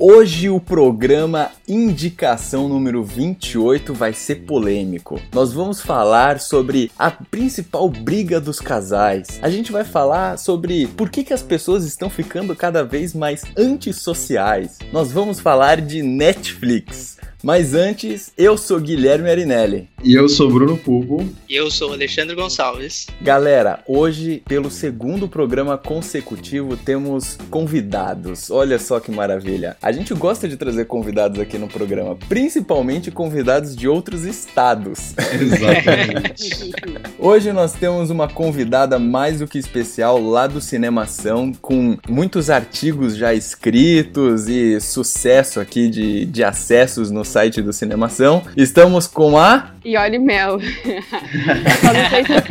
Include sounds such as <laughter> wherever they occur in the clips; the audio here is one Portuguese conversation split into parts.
Hoje o programa Indicação número 28 vai ser polêmico. Nós vamos falar sobre a principal briga dos casais. A gente vai falar sobre por que, que as pessoas estão ficando cada vez mais antissociais. Nós vamos falar de Netflix. Mas antes, eu sou Guilherme Arinelli. E eu sou Bruno Pupo. E eu sou Alexandre Gonçalves. Galera, hoje, pelo segundo programa consecutivo, temos convidados. Olha só que maravilha. A gente gosta de trazer convidados aqui no programa, principalmente convidados de outros estados. Exatamente. <laughs> Hoje nós temos uma convidada mais do que especial lá do Cinemação, com muitos artigos já escritos e sucesso aqui de, de acessos no site do Cinemação. Estamos com a. Olhe mel. <laughs> Só não sei se eu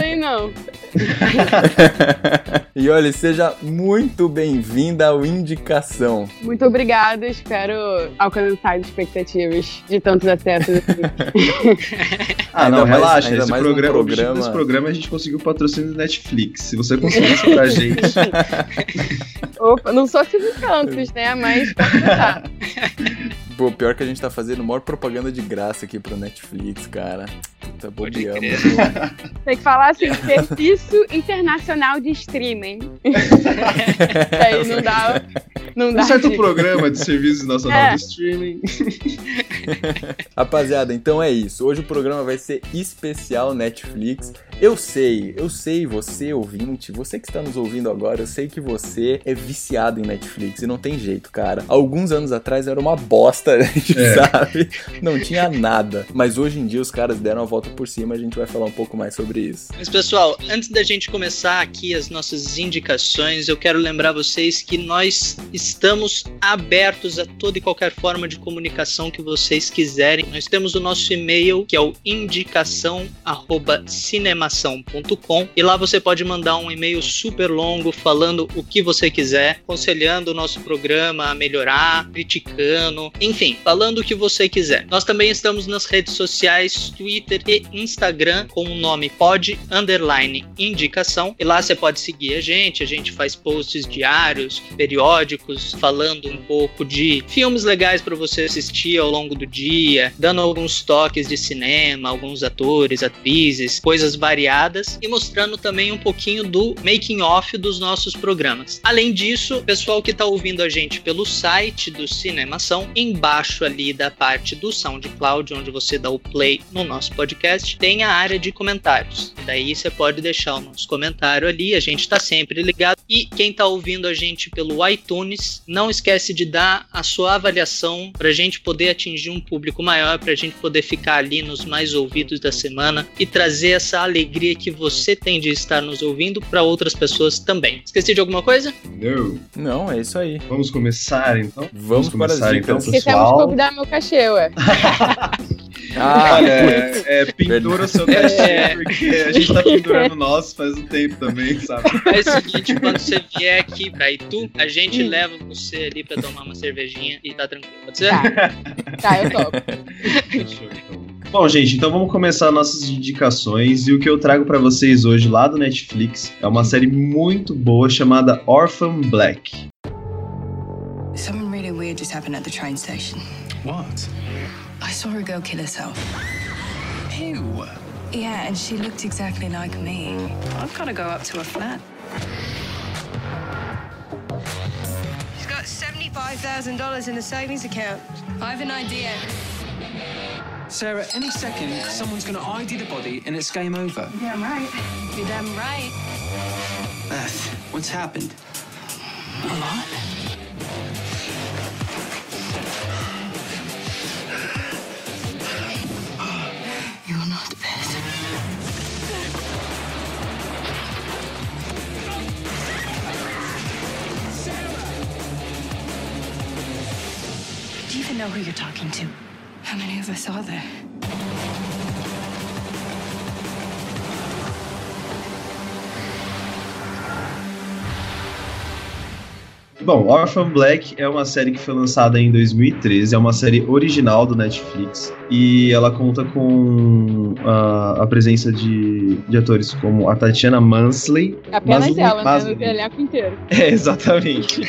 aí, não. <laughs> e olha, seja muito bem-vinda ao Indicação. Muito obrigada, espero alcançar as expectativas de tantos acessos. ah, Ainda não, mais- relaxa. ainda Esse mais um programa, o objetivo programa- desse programa é a gente conseguir o patrocínio do Netflix. Se você conseguir isso pra gente. <laughs> Opa, não sou Silvio Santos, né? Mas pode tentar. Pô, pior que a gente tá fazendo maior propaganda de graça aqui pro Netflix, cara. Puta, bobeamos. crer. Tem que falar assim, <laughs> serviço internacional de streaming. <laughs> Aí não dá. Não dá. Um certo de- programa de serviços nacional É. de streaming. <laughs> Rapaziada, então é isso. Hoje o programa vai ser especial Netflix. Eu sei, eu sei, você ouvinte, você que está nos ouvindo agora, eu sei que você é viciado em Netflix e não tem jeito, cara. Alguns anos atrás era uma bosta, a <laughs> gente É. sabe? Não tinha nada. Mas hoje em dia os caras deram a volta por cima, a gente vai falar um pouco mais sobre isso. Mas pessoal, antes da gente começar aqui as nossas indicações, eu quero lembrar vocês que nós estamos abertos a toda e qualquer forma de comunicação que vocês quiserem. Nós temos o nosso e-mail, que é o indicação@cinemação.com, e lá você pode mandar um e-mail super longo falando o que você quiser, aconselhando o nosso programa a melhorar, criticando, enfim, falando o que você quiser. Nós também estamos nas redes sociais, Twitter e Instagram com o nome pod indicação. E lá você pode seguir a gente. A gente faz posts diários, periódicos, falando um pouco de filmes legais para você assistir ao longo do dia, dando alguns toques de cinema, alguns atores, atrizes, coisas variadas e mostrando também um pouquinho do making off dos nossos programas. Além disso, pessoal que está ouvindo a gente pelo site do Cinemação, embaixo ali da parte do SoundCloud, onde você dá o play no nosso podcast, tem a área de comentários. Daí você pode deixar o nosso comentário ali, a gente está sempre ligado. E quem está ouvindo a gente pelo iTunes, não esquece de dar a sua avaliação para a gente poder atingir um público maior, para a gente poder ficar ali nos mais ouvidos da semana e trazer essa alegria que você tem de estar nos ouvindo para outras pessoas também. Esqueci de alguma coisa? Não. Não, é isso aí. Vamos começar então? Vamos para as começar dicas. então, Esquecemos de pessoal. convidar meu cachê, ué. <laughs> Ah, Olha, é, é, pendura o seu É. cachê, porque a gente tá pendurando o nosso faz um tempo também, sabe? É o seguinte, quando você vier aqui pra Itu, a gente leva você ali pra tomar uma cervejinha e tá tranquilo. Pode ser? Tá. Tá, eu topo. Fechou, então. Bom, gente, então vamos começar nossas indicações. E o que eu trago pra vocês hoje lá do Netflix é uma série muito boa chamada Orphan Black. Something really weird just happened at the train station. What? I saw a girl kill herself. Ew. Yeah, and she looked exactly like me. I've got to go up to her flat. She's got $75,000 in a savings account. I have an idea. Sarah, any second, someone's gonna ID the body and it's game over. Damn right. You're damn right. Beth, what's happened? A lot. Even know who you're talking to? How many of us are there? Bom, Orphan Black é uma série que foi lançada em 2013, é uma série original do Netflix e ela conta com a, a presença de, de atores como a Tatiana Mansley. Apenas Mas- ela, né? No elenco inteiro. <laughs> É, exatamente.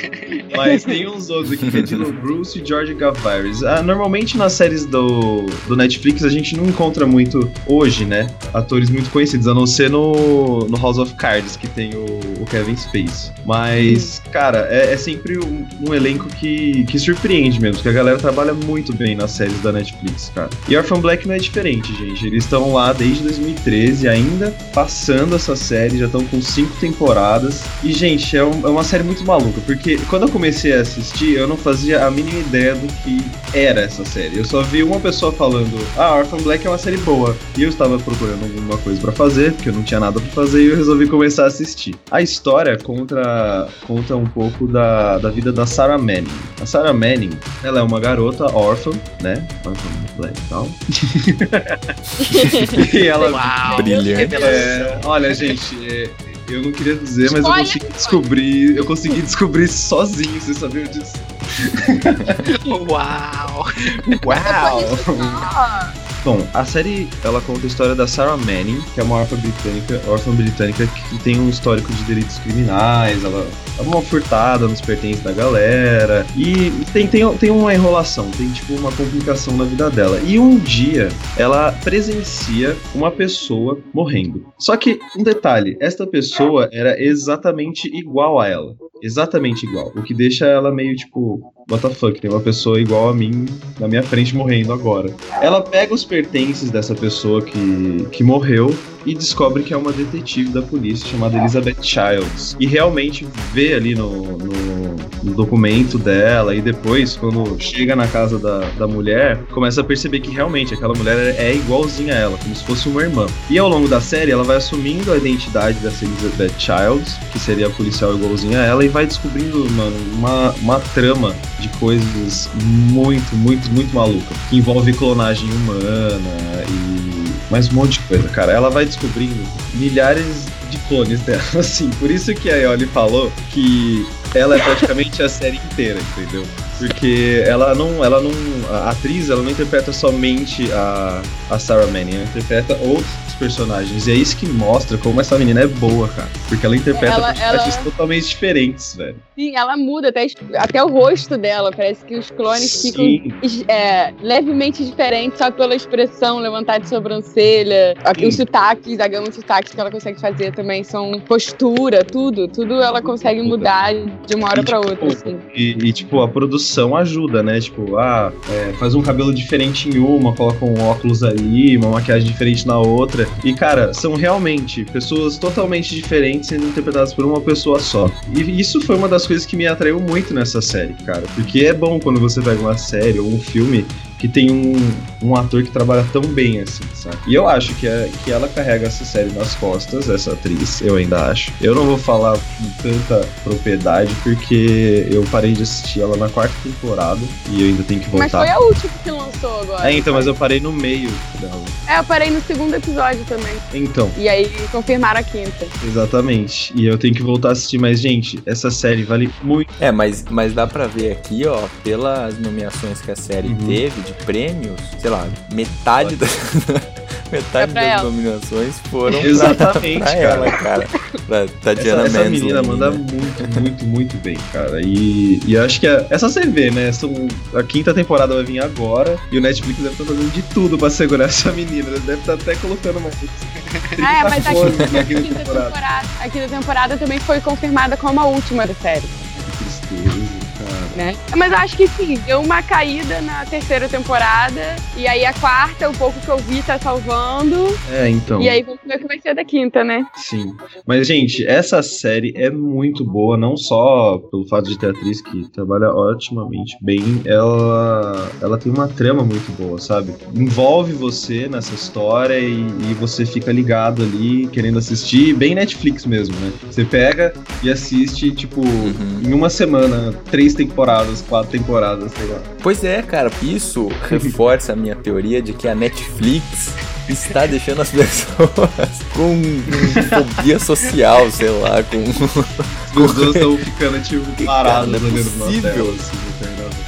Mas tem uns outros aqui, que é Dino Bruce e George Gavaris. Ah, normalmente nas séries do, do Netflix a gente não encontra muito, hoje, né, atores muito conhecidos, a não ser no, no House of Cards, que tem o, o Kevin Space. Mas, cara, é, é sempre um, um elenco que, que surpreende mesmo, que a galera trabalha muito bem nas séries da Netflix, cara. E Orphan Black não é diferente, gente. Eles estão lá desde 2013, ainda passando essa série, já estão com cinco temporadas. E, gente, é, um- é uma série muito maluca, porque quando eu comecei a assistir, eu não fazia a mínima ideia do que era essa série. Eu só vi uma pessoa falando, ah, Orphan Black é uma série boa. E eu estava procurando alguma coisa pra fazer, porque eu não tinha nada pra fazer, e eu resolvi começar a assistir. A história conta, conta um pouco da, da vida da Sarah Manning. A Sarah Manning, ela é uma garota órfã, né? Orphan Black e tal. <laughs> e ela Uau! Brilhante. é, olha, gente, é, eu não queria dizer, mas eu consegui descobrir. Eu consegui descobrir sozinho, vocês sabiam disso? Uau! Uau! Bom, a série ela conta a história da Sarah Manning, que é uma órfã britânica, órfã britânica que tem um histórico de delitos criminais, ela é uma furtada nos pertences da galera, e tem, tem, tem uma enrolação, tem tipo uma complicação na vida dela. E um dia ela presencia uma pessoa morrendo. Só que, um detalhe, esta pessoa era exatamente igual a ela. Exatamente igual. O que deixa ela meio tipo, fuck, tem uma pessoa igual a mim na minha frente morrendo agora. Ela pega os pertences dessa pessoa que, que morreu e descobre que é uma detetive da polícia chamada Elizabeth Childs. E realmente vê ali no, no, no documento dela e depois, quando chega na casa da, da mulher, começa a perceber que realmente aquela mulher é igualzinha a ela, como se fosse uma irmã. E ao longo da série, ela vai assumindo a identidade dessa Elizabeth Childs, que seria a policial igualzinha a ela, e vai descobrindo, mano, uma, uma trama de coisas muito, muito, muito maluca. Que envolve clonagem humana e mais um monte de coisa, cara. Ela vai descobrindo milhares de clones dela, <laughs> assim. Por isso que a Yoli falou que ela é praticamente a série inteira, entendeu? Porque ela não, ela não, a atriz, ela não interpreta somente a, a Sarah Manning, ela interpreta outros personagens. E é isso que mostra como essa menina é boa, cara. Porque ela interpreta Ela- personagens ela- totalmente diferentes, velho. Sim, ela muda até, até o rosto dela. Parece que os clones Sim. ficam é, levemente diferentes só pela expressão, levantar de sobrancelha. Sim. os sotaques, a gama de sotaques que ela consegue fazer também são postura, tudo. Tudo ela consegue mudar de uma hora pra tipo, outra. Assim. E, e, tipo, a produção ajuda, né? Tipo, ah, é, faz um cabelo diferente em uma, coloca um óculos ali, uma maquiagem diferente na outra. E, cara, são realmente pessoas totalmente diferentes sendo interpretadas por uma pessoa só. E isso foi uma das coisas que me atraiu muito nessa série, cara. Porque é bom quando você pega uma série ou um filme que tem um, um ator que trabalha tão bem assim, sabe? E eu acho que, é, que ela carrega essa série nas costas, essa atriz, eu ainda acho. Eu não vou falar com tanta propriedade, porque eu parei de assistir ela na quarta temporada e eu ainda tenho que Mas voltar. foi a última que lançou agora. É, então, mas eu parei no meio dela. É, eu parei no segundo episódio também. Então, E aí confirmaram a quinta. exatamente. E eu tenho que voltar a assistir, mas, gente, essa série vale muito. É, mas, mas dá pra ver aqui, ó, pelas nomeações que a série Uhum. teve de prêmios, sei lá, metade da. <laughs> metade É pra das ela. nominações foram <laughs> pra- Exatamente, pra, cara. ela, cara. Pra Tatiana essa, essa menina manda muito, muito, muito bem, cara. E, e eu acho que é, é só você ver, né? São, a quinta temporada vai vir agora e o Netflix deve estar fazendo de tudo pra segurar <laughs> essa menina. Ele deve estar até colocando mais 30 Ah, é, mas a quinta, na a quinta temporada. temporada, a quinta temporada também foi confirmada como a última da série. Né? Mas eu acho que sim, deu uma caída na terceira temporada. E aí a quarta, o pouco que eu vi, tá salvando. É, então. E aí vamos ver o que vai ser da quinta, né? Sim. Mas, gente, essa série é muito boa, não só pelo fato de ter atriz que trabalha otimamente bem, ela, ela tem uma trama muito boa, sabe? Envolve você nessa história e, e você fica ligado ali, querendo assistir, bem Netflix mesmo, né? Você pega e assiste, tipo, Uhum. em uma semana, três temporadas, quatro temporadas, sei lá. Pois é, cara, isso <laughs> reforça a minha teoria de que a Netflix está deixando as <laughs> pessoas com, com fobia social, sei lá, com <laughs> pessoas estão ficando, tipo, paradas Cara, não é possível. tela, assim, eternamente.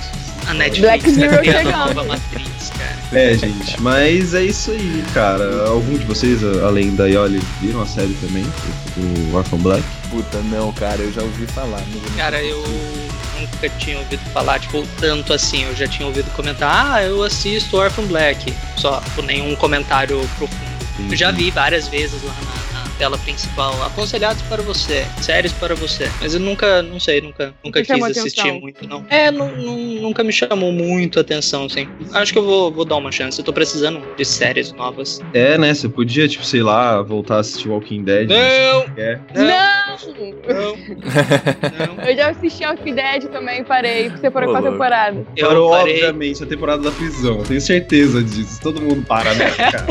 A Netflix Black Mirror tá criando a nova Matrix, cara. É, gente, mas é isso aí, cara. Algum de vocês, além da Yoli, viram a série também? O Orphan Black? Puta, não, cara, eu já ouvi falar. Cara, eu nunca tinha ouvido falar, tipo, tanto assim. Eu já tinha ouvido comentar, ah, eu assisto Orphan Black. Só, por nenhum comentário profundo. Eu já vi várias vezes lá na, na tela principal, aconselhados para você, séries para você. Mas eu nunca, não sei, nunca, nunca quis assistir atenção? muito, não. É, nu- nunca me chamou muito a atenção, assim. Acho que eu vou, vou dar uma chance. Eu tô precisando de séries novas. É, né? Você podia, tipo, sei lá, voltar a assistir Walking Dead. Não! É. Não! Não! Não! Eu já assisti Walking Dead também, parei. Você parou Ô, com a louco. temporada. Eu Parou, parei, obviamente, a temporada da prisão. Eu tenho certeza disso. Todo mundo para nessa, <laughs> cara.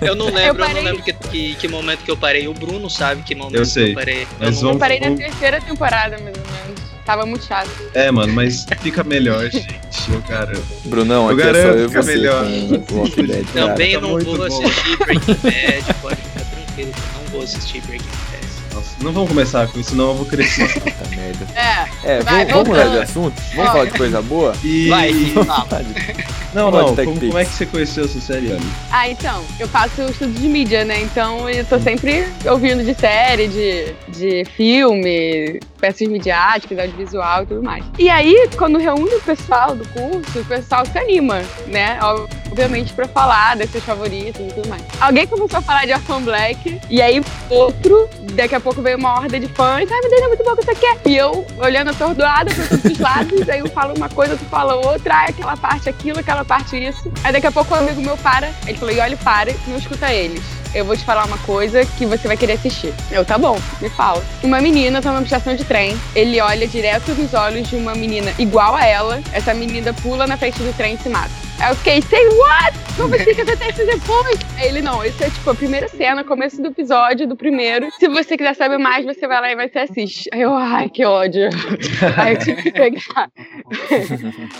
eu não lembro, eu, não parei- lembro que, que, que momento que eu parei. O Bruno sabe que momento Eu sei. que eu parei. Mas eu não vamos- Eu parei na terceira temporada, mais ou menos. Tava muito chato. É, mano, mas fica melhor, gente. Eu garanto. Brunão, Eu aqui é só garanto eu e que é você melhor. Também tá não vou bom. assistir Breaking Bad, pode ficar tranquilo que eu não vou assistir Breaking Bad. Nossa, não vamos começar com isso, senão eu vou crescer. <laughs> Puta merda. É. É, Vai, vamos, vamos mudar de assunto? Vamos falar de coisa boa? E... Vai, fala. Não, não, Tech como, como é que você conheceu essa série, Ali? Ah, então, eu faço estudo de mídia, né? Então eu tô sempre ouvindo de série, de, de filme, peças midiáticas, audiovisual e tudo mais. E aí, quando reúne o pessoal do curso, o pessoal se anima, né? Obviamente pra falar das seus favoritos e tudo mais. Alguém começou a falar de Orphan Black, e aí outro, daqui a pouco veio uma horda de fãs, ai meu Deus, é muito bom que você quer. E eu, olhando atordoada pra todos os lados, aí eu falo uma coisa, tu fala outra, ai aquela parte aquilo, aquela parte isso. Aí daqui a pouco um amigo meu para, ele falou, e olha, para, não escuta eles. Eu vou te falar uma coisa que você vai querer assistir. Eu, tá bom, me fala. Uma menina tá numa estação de trem, ele olha direto nos olhos de uma menina igual a ela, essa menina pula na frente do trem e se mata. Eu fiquei, say what? Como assim que acontece depois? Aí ele, não, isso é tipo a primeira cena, começo do episódio, do primeiro. Se você quiser saber mais, você vai lá e você assiste. Aí eu, ai, que ódio. <laughs> Aí eu tive que pegar.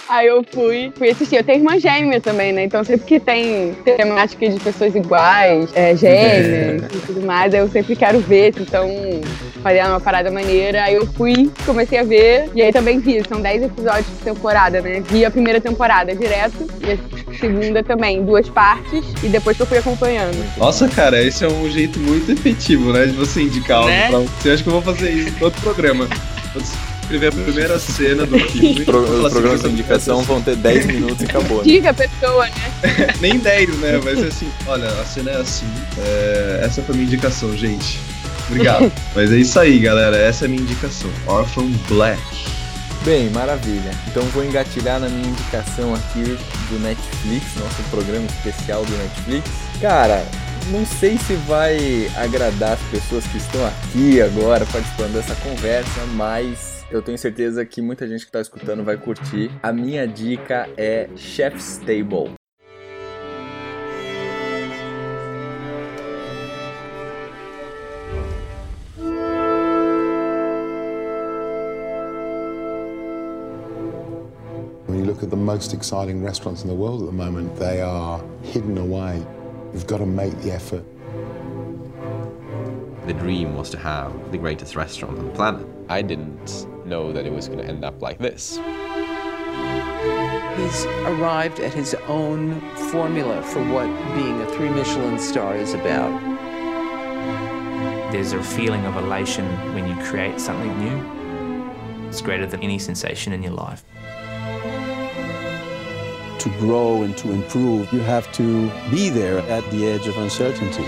Aí eu fui, fui assistir. Eu tenho irmã gêmea também, né? Então sempre que tem temática de pessoas iguais, é, gêmeas e tudo mais, eu sempre quero ver se estão fazendo uma parada maneira. Aí eu fui, comecei a ver, e aí também vi, são 10 episódios por temporada, né? Vi a primeira temporada direto, e a segunda também, duas partes, e depois que eu fui acompanhando. Nossa, cara, esse é um jeito muito efetivo, né? De você indicar algo Né? pra você. Acho que eu vou fazer isso em todo programa. Vou escrever a primeira cena do filme. Pro- os assim, programas de essa- indicação vão ter 10 minutos e acabou. Né? Diga a pessoa, né? <laughs> Nem 10, né? Vai ser assim, olha, a cena é assim. é, Essa foi a minha indicação, gente. Obrigado. <laughs> Mas é isso aí, galera. Essa é a minha indicação. Orphan Black. Bem, maravilha. Então vou engatilhar na minha indicação aqui do Netflix, nosso programa especial do Netflix. Cara, não sei se vai agradar as pessoas que estão aqui agora participando dessa conversa, mas eu tenho certeza que muita gente que está escutando vai curtir. A minha dica é Chef's Table. Most exciting restaurants in the world at the moment, they are hidden away. You've got to make the effort. The dream was to have the greatest restaurant on the planet. I didn't know that it was going to end up like this. He's arrived at his own formula for what being a three Michelin star is about. There's a feeling of elation when you create something new. It's greater than any sensation in your life. To grow and to improve, you have to be there at the edge of uncertainty.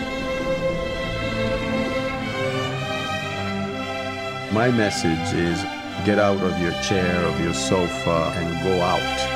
My message is get out of your chair, of your sofa, and go out.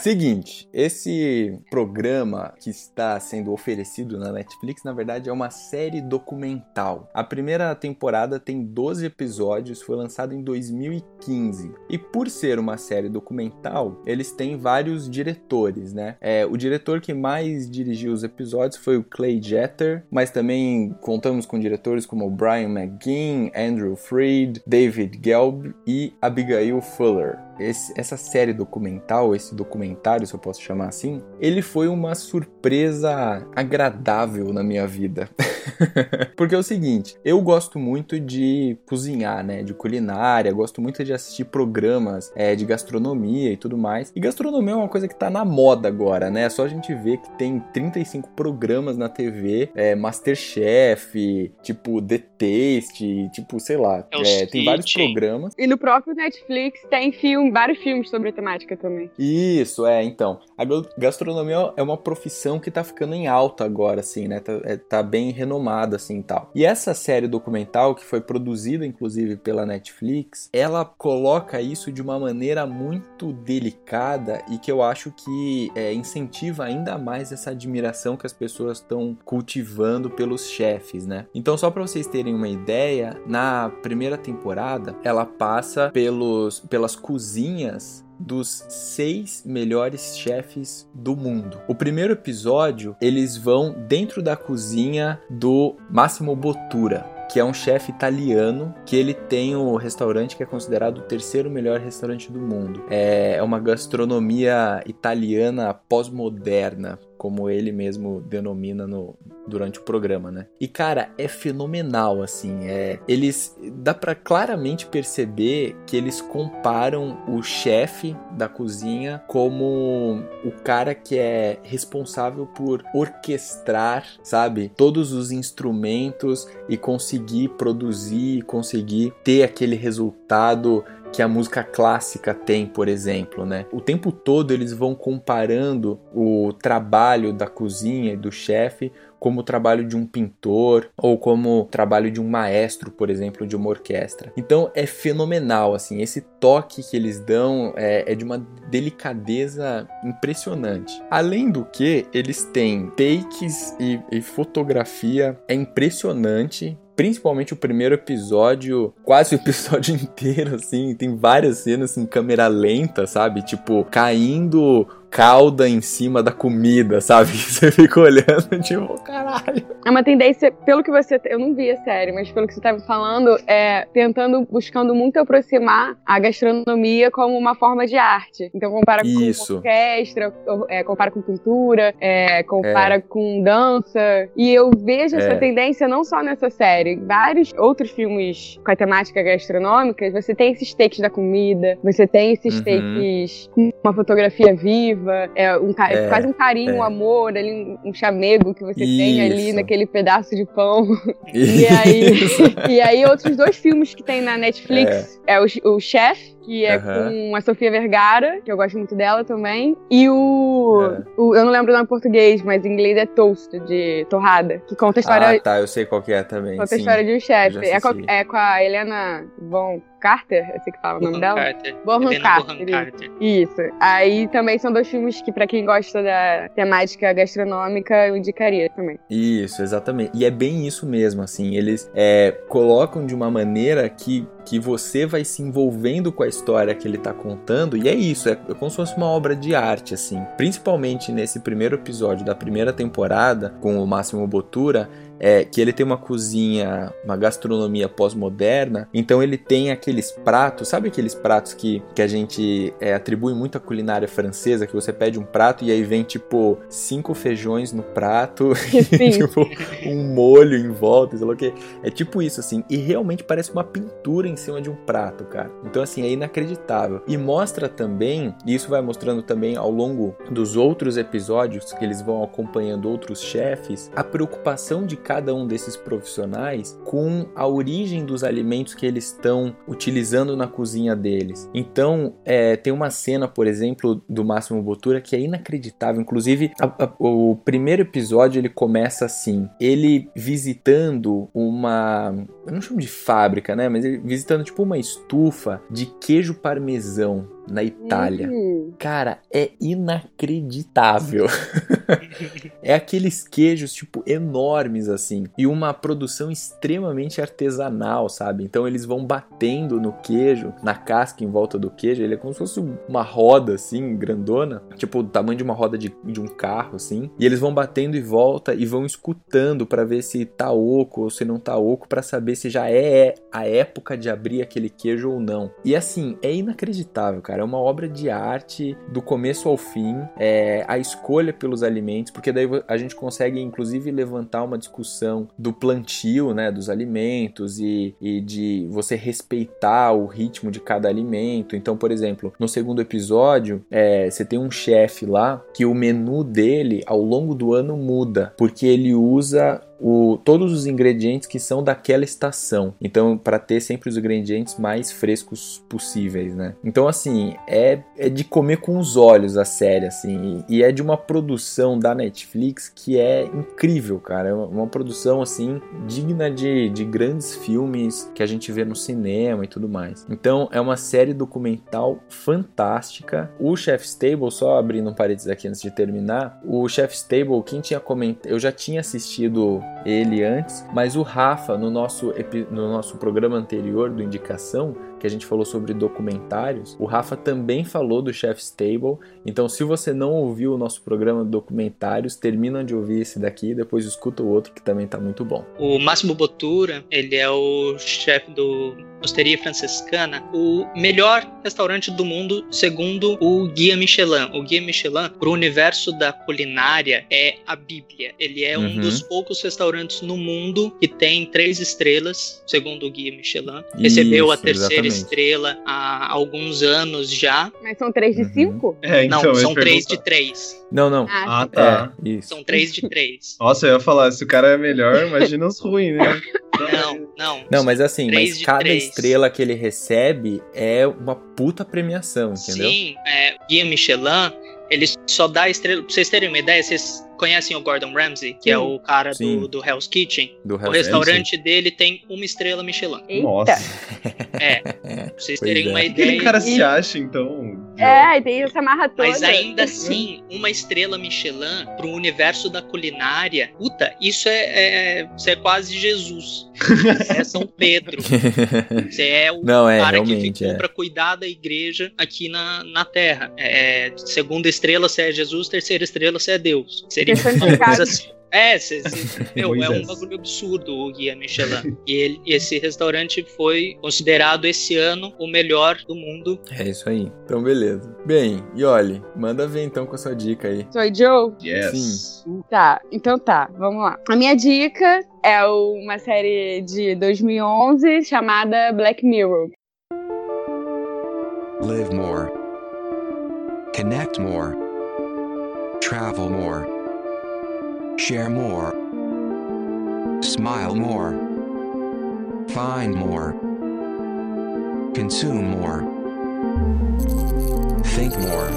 Seguinte, esse programa que está sendo oferecido na Netflix, na verdade, é uma série documental. A primeira temporada tem 12 episódios, foi lançada em 2015. E por ser uma série documental, eles têm vários diretores, né? É, o diretor que mais dirigiu os episódios foi o Clay Jeter, mas também contamos com diretores como Brian McGinn, Andrew Freed, David Gelb e Abigail Fuller. Esse, essa série documental, esse documentário, se eu posso chamar assim, ele foi uma surpresa agradável na minha vida. <laughs> Porque é o seguinte, eu gosto muito de cozinhar, né? De culinária, gosto muito de assistir programas é, de gastronomia e tudo mais. E gastronomia é uma coisa que tá na moda agora, né? É só a gente ver que tem 35 programas na TV, é, Masterchef, tipo The Taste, tipo, sei lá, é, tem vários programas. E no próprio Netflix tem filme, vários filmes sobre a temática também. Isso, é, então. A gastronomia é uma profissão que tá ficando em alta agora, assim, né? Tá, é, tá bem renomada, assim, tal. E essa série documental, que foi produzida, inclusive, pela Netflix, ela coloca isso de uma maneira muito delicada e que eu acho que é, incentiva ainda mais essa admiração que as pessoas estão cultivando pelos chefes, né? Então, só para vocês terem uma ideia, na primeira temporada, ela passa pelos, pelas cozinhas dos seis melhores chefes do mundo. O primeiro episódio, eles vão dentro da cozinha do Massimo Bottura, que é um chefe italiano, que ele tem o restaurante que é considerado o terceiro melhor restaurante do mundo. É uma gastronomia italiana pós-moderna, como ele mesmo denomina no, durante o programa, né? E cara, é fenomenal assim, é, eles dá para claramente perceber que eles comparam o chefe da cozinha como o cara que é responsável por orquestrar, sabe, todos os instrumentos e conseguir produzir, conseguir ter aquele resultado que a música clássica tem, por exemplo, né? O tempo todo eles vão comparando o trabalho da cozinha e do chefe como o trabalho de um pintor ou como o trabalho de um maestro, por exemplo, de uma orquestra. Então é fenomenal, assim, esse toque que eles dão é, é de uma delicadeza impressionante. Além do que, eles têm takes e, e fotografia é impressionante principalmente o primeiro episódio, quase o episódio <laughs> inteiro, assim, tem várias cenas em câmera lenta, sabe? Tipo, caindo calda em cima da comida, sabe? <laughs> Você fica olhando, tipo, caralho. É uma tendência, pelo que você. Eu não vi a série, mas pelo que você me falando, é tentando, buscando muito aproximar a gastronomia como uma forma de arte. Então, compara Isso. com orquestra, é, compara com pintura, é, compara É. com dança. E eu vejo essa É. tendência não só nessa série, em vários outros filmes com a temática gastronômica, você tem esses takes da comida, você tem esses Uhum. takes com uma fotografia viva, é, um, ca- É, quase um carinho, um é. amor, ali, um, um chamego que você tem ali Isso. naquele pedaço de pão. <laughs> E aí, Isso. <laughs> e aí outros dois filmes que tem na Netflix é, o, o Chef, que é Aham. com a Sofia Vergara, que eu gosto muito dela também, e o, É. o- eu não lembro o nome em português, mas em inglês é Toast, de torrada, que conta a história, Ah, tá, eu sei qual que é também. conta a sim. história de um chefe. É, com- é com a Helena Von Carter, eu sei que fala o nome Bonham dela. Carter. Helena Carter. Carter. Isso. Aí também são dois filmes que, pra quem gosta da temática gastronômica, eu indicaria também. Isso, exatamente. E é bem isso mesmo, assim. Eles é, colocam de uma maneira que, que você vai se envolvendo com a história que ele tá contando. E é isso, é como se fosse uma obra de arte, assim. Principalmente nesse primeiro episódio da primeira temporada, com o Máximo Bottura, é que ele tem uma cozinha, uma gastronomia pós-moderna. Então ele tem aqueles pratos, sabe aqueles pratos que, que a gente é, atribui muito à culinária francesa, que você pede um prato e aí vem tipo cinco feijões no prato <laughs> e <laughs> tipo um molho em volta, sei lá o que. É tipo isso, assim. E realmente parece uma pintura em cima de um prato, cara. Então, assim, é inacreditável. E mostra também, e isso vai mostrando também ao longo dos outros episódios que eles vão acompanhando outros chefes, a preocupação de cada um desses profissionais com a origem dos alimentos que eles estão utilizando na cozinha deles. Então, é, tem uma cena, por exemplo, do Máximo Bottura que é inacreditável. Inclusive, a- a- o primeiro episódio ele começa assim: ele visitando uma. Eu não chamo de fábrica, né? Mas ele visitando tipo uma estufa de queijo parmesão na Itália. Hum. Cara, é inacreditável. <laughs> é aqueles queijos, tipo, enormes, assim. E uma produção extremamente artesanal, sabe? Então eles vão batendo no queijo, na casca em volta do queijo. Ele é como se fosse uma roda, assim, grandona. Tipo, o tamanho de uma roda de, de um carro, assim. E eles vão batendo e volta e vão escutando para ver se tá oco ou se não tá oco, para saber se já é a época de abrir aquele queijo ou não. E assim, é inacreditável, cara. É uma obra de arte do começo ao fim. É a escolha pelos alimentos, porque daí a gente consegue, inclusive, levantar uma discussão do plantio, né, dos alimentos e, e de você respeitar o ritmo de cada alimento. Então, por exemplo, no segundo episódio, é, você tem um chefe lá que o menu dele ao longo do ano muda, porque ele usa o, todos os ingredientes que são daquela estação. Então, para ter sempre os ingredientes mais frescos possíveis, né? Então, assim, é, é de comer com os olhos a série, assim, e, e é de uma produção da Netflix que é incrível, cara. É uma, uma produção, assim, digna de, de grandes filmes que a gente vê no cinema e tudo mais. Então, é uma série documental fantástica. O Chef's Table, só abrindo um parênteses aqui antes de terminar, o Chef's Table, quem tinha comentado, eu já tinha assistido ele antes, mas o Rafa, no nosso, no nosso programa anterior do Indicação, que a gente falou sobre documentários, o Rafa também falou do Chef's Table. Então, se você não ouviu o nosso programa de documentários, termina de ouvir esse daqui e depois escuta o outro que também tá muito bom. O Máximo Bottura, ele é o chefe do Osteria Franciscana, o melhor restaurante do mundo segundo o Guia Michelin. O Guia Michelin, para o universo da culinária, é a Bíblia. Ele é uhum. um dos poucos restaurantes no mundo que tem três estrelas, segundo o Guia Michelin. Recebeu Isso, a terceira. Estrela há alguns anos já. Mas são três de uhum. cinco? É, então, Não, são três de três. Não, não. Ah, ah tá. É, isso. São três de três. <laughs> Nossa, eu ia falar, se o cara é melhor, imagina os ruins, né? Não, não. Não, mas assim, mas cada três. estrela que ele recebe é uma puta premiação, entendeu? Sim, é, Guia Michelin, ele só dá estrela. Pra vocês terem uma ideia, vocês conhecem o Gordon Ramsay, que é Sim. é o cara do, do Hell's Kitchen? Do o restaurante Ramsey. dele tem uma estrela Michelin. Eita. Nossa. É, <laughs> pra vocês terem é. uma ideia. Aquele cara se acha, então. É, tem essa marra toda. Mas ainda assim, uma estrela Michelin pro universo da culinária, puta, isso é, é, isso é quase Jesus. <laughs> é São Pedro. Você é o Não, é, cara que ficou é. pra cuidar da igreja aqui na, na Terra. É, segunda estrela, você é Jesus, terceira estrela, você é Deus. Seria assim. É, cê, cê, <laughs> meu, é um bagulho absurdo o Guia Michelin. e ele, esse restaurante foi considerado esse ano o melhor do mundo. É isso aí. Então, beleza. Bem, e olhe, manda ver então com a sua dica aí. Sou Joe? Yes. Sim. Tá, então tá, vamos lá. A minha dica é uma série de 2011 chamada Black Mirror. Live more. Connect more. Travel more. Share more. Smile more. Find more. Consume more. Think more.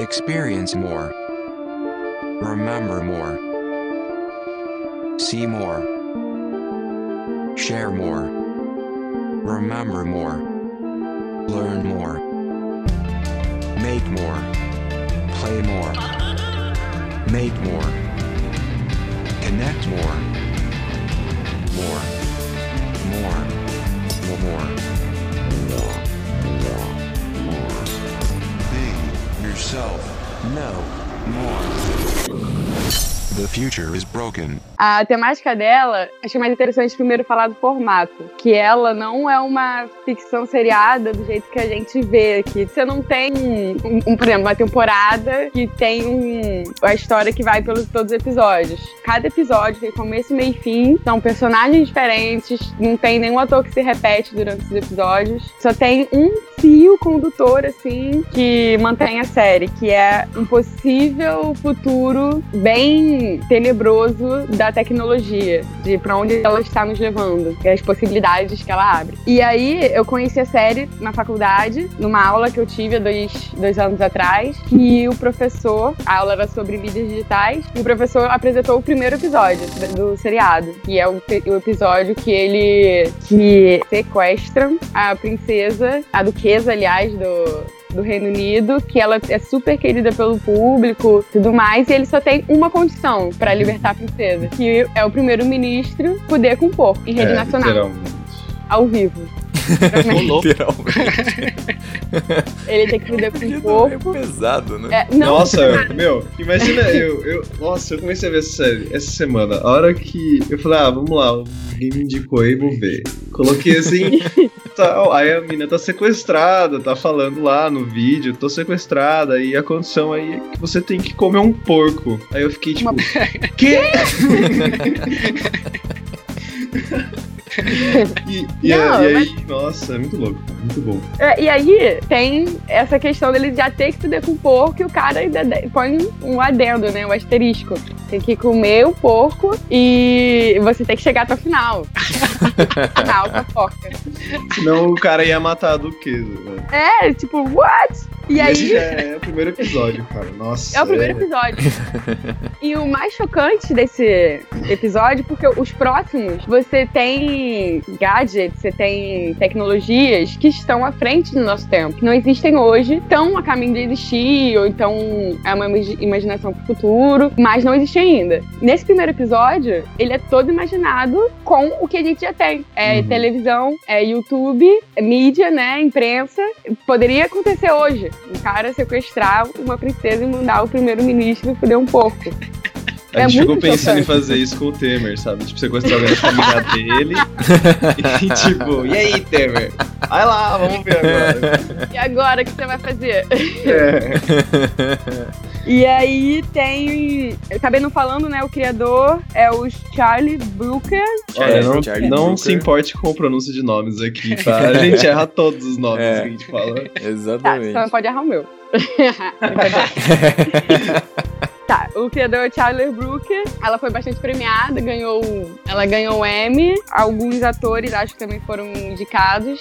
Experience more. Remember more. See more. Share more. Remember more. Learn more. Make more. Play more. Make more. Connect more. More. More. More. More. More. More. Be yourself. No more. The future is broken. A temática dela, achei mais interessante primeiro falar do formato, que ela não é uma ficção seriada do jeito que a gente vê aqui. Você não tem, um, um, por exemplo, uma temporada que tem um, a história que vai pelos todos os episódios. Cada episódio tem começo, meio e fim, são personagens diferentes, não tem nenhum ator que se repete durante os episódios. Só tem um fio condutor, assim, que mantém a série, que é um possível futuro bem tenebroso da tecnologia, de para onde ela está nos levando, e as possibilidades que ela abre. E aí eu conheci a série na faculdade, numa aula que eu tive há dois, dois anos atrás, e o professor, a aula era sobre mídias digitais, e o professor apresentou o primeiro episódio do seriado, que é o, o episódio que ele que sequestra a princesa, a duquesa, aliás, do do Reino Unido, que ela é super querida pelo público tudo mais, e ele só tem uma condição pra libertar a princesa, que é o primeiro-ministro poder com porco em rede É, nacional, literalmente. ao vivo. <laughs> Literalmente. Ele tem que poder com porco. Pesado, né? É, não, Nossa, meu, imagina eu, eu. Nossa, eu comecei a ver essa série essa semana. A hora que eu falei, ah, vamos lá, alguém me indicou aí, vou ver. Coloquei assim, <laughs> tal. Aí a menina tá sequestrada, tá falando lá no vídeo, tô sequestrada, e a condição aí é que você tem que comer um porco. Aí eu fiquei tipo, quê? <laughs> e, e, Não, e aí, nossa, é muito louco, muito bom. É, e aí tem essa questão dele já ter que poder com porco e o cara ainda põe um adendo, né? Um asterisco. Tem que comer o porco e você tem que chegar até o final. <laughs> final com a foca. Senão o cara ia matar a duquesa, né? É, tipo, what? E aí. Esse já é o primeiro episódio, cara. Nossa. É o primeiro episódio. <laughs> E o mais chocante desse episódio, porque os próximos, você tem gadgets, você tem tecnologias que estão à frente do nosso tempo, que não existem hoje, estão a caminho de existir, ou então é uma imagi- imaginação pro futuro, mas não existe ainda. Nesse primeiro episódio, ele é todo imaginado com o que a gente já tem. É televisão, é YouTube, é mídia, né? Imprensa. Poderia acontecer hoje. Um cara sequestrar uma princesa e mandar o primeiro-ministro fuder um porco. A É gente ficou pensando em fazer isso com o Temer, sabe? Tipo, sequestrar alguém da família <laughs> dele. e tipo, e aí, Temer? Vai lá, vamos ver agora. E agora o que você vai fazer? É. E aí tem. Eu acabei não falando, né? O criador é o Charlie Brooker. Olha, não, Charlie não Brooker. se importe com o pronúncio de nomes aqui, tá? A gente erra todos os nomes É. que a gente fala. Tá, Exatamente. só não pode errar o meu. <laughs> <laughs> Tá, o criador é o Charlie Brooker. Ela foi bastante premiada, ganhou, ela ganhou o Emmy. Alguns atores acho que também foram indicados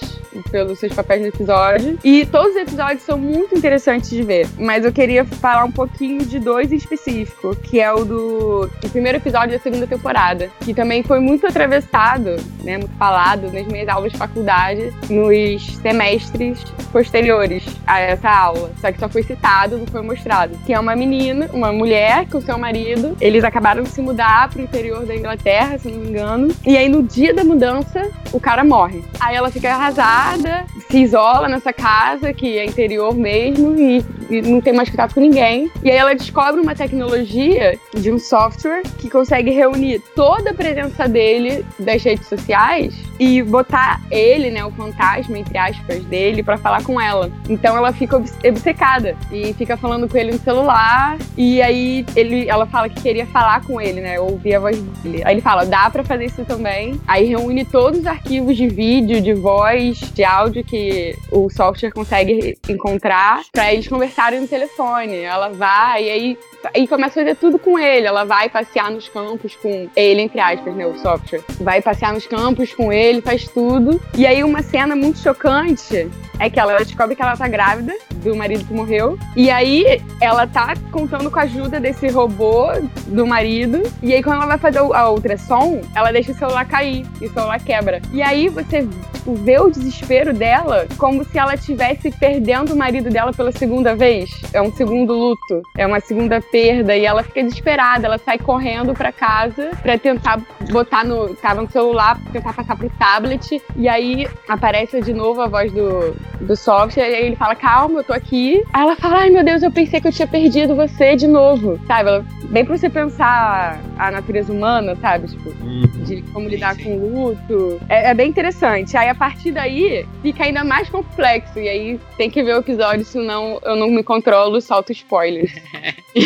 pelos seus papéis no episódio. E todos os episódios são muito interessantes de ver. Mas eu queria falar um pouquinho de dois em específico, que é o do o primeiro episódio da segunda temporada, que também foi muito atravessado, né, muito falado nas minhas aulas de faculdade, nos semestres posteriores a essa aula. Só que só foi citado, não foi mostrado. Que é uma menina, uma mulher com seu marido. Eles acabaram de se mudar pro interior da Inglaterra, se não me engano. E aí no dia da mudança, o cara morre. Aí ela fica arrasada, se isola nessa casa, que é interior mesmo, e, e não tem mais contato com ninguém. E aí ela descobre uma tecnologia de um software que consegue reunir toda a presença dele das redes sociais e botar ele, né, o fantasma, entre aspas, dele, pra falar com ela. Então ela fica obcecada e fica falando com ele no celular. E aí ele, ela fala que queria falar com ele, né, ouvir a voz dele. Aí ele fala: dá pra fazer isso também. Aí reúne todos os arquivos de vídeo, de voz, de áudio que o software consegue encontrar pra eles conversarem no telefone. Ela vai e aí e começa a fazer tudo com ele. Ela vai passear nos campos com ele, entre aspas, né? O software. Vai passear nos campos com ele, faz tudo. E aí, uma cena muito chocante é que ela descobre que ela tá grávida do marido que morreu. E aí, ela tá contando com a ajuda desse robô do marido. E aí, quando ela vai fazer a ultrassom, ela deixa o celular cair e o celular quebra. E aí, você vê o desespero dela como se ela estivesse perdendo o marido dela pela segunda vez. É um segundo luto, é uma segunda perda e ela fica desesperada. Ela sai correndo pra casa pra tentar botar no. Tava no celular, tentar passar pro tablet. E aí aparece de novo a voz do, do software. E aí ele fala: Calma, eu tô aqui. Aí ela fala: Ai meu Deus, eu pensei que eu tinha perdido você de novo. Sabe? Ela, bem pra você pensar a natureza humana, sabe? Tipo, de como lidar com o luto. É, é bem interessante. Aí a partir daí fica ainda mais complexo. E aí tem que ver o episódio, senão eu não me controlo e solto spoilers. <laughs>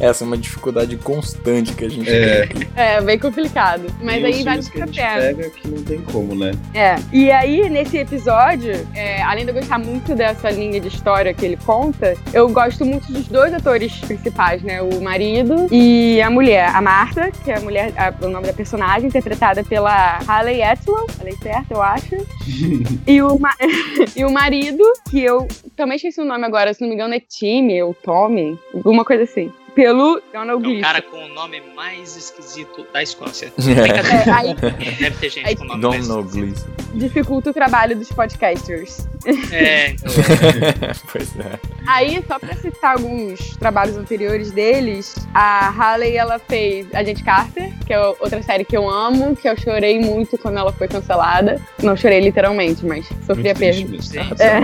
Essa é uma dificuldade constante que a gente É. tem. É, bem complicado. Mas Tem aí vale que a a gente pena. pega que não tem como, né? É. E aí, nesse episódio, é, além de eu gostar muito dessa linha de história que ele conta, eu gosto muito dos dois atores principais, né? O marido e a mulher. A Martha, que é a mulher, a- o nome da personagem, interpretada pela Hayley Atwell. Falei certo, eu acho. <laughs> E o, <laughs> e o marido, que eu também esqueci o nome agora, se não me engano é Timmy ou Tommy, alguma coisa assim. Pelo Donald É o cara com o nome mais esquisito da Escócia. <laughs> É, Brincadeira. aí- Deve ter gente aí- com nome mais Donald Gleason. Dificulta o trabalho dos podcasters. É, <laughs> <laughs> pois é. Aí, só pra citar alguns trabalhos anteriores deles, a Halle, ela fez Agente Carter, que é outra série que eu amo, que eu chorei muito quando ela foi cancelada. Não chorei literalmente, mas sofri a perda. É.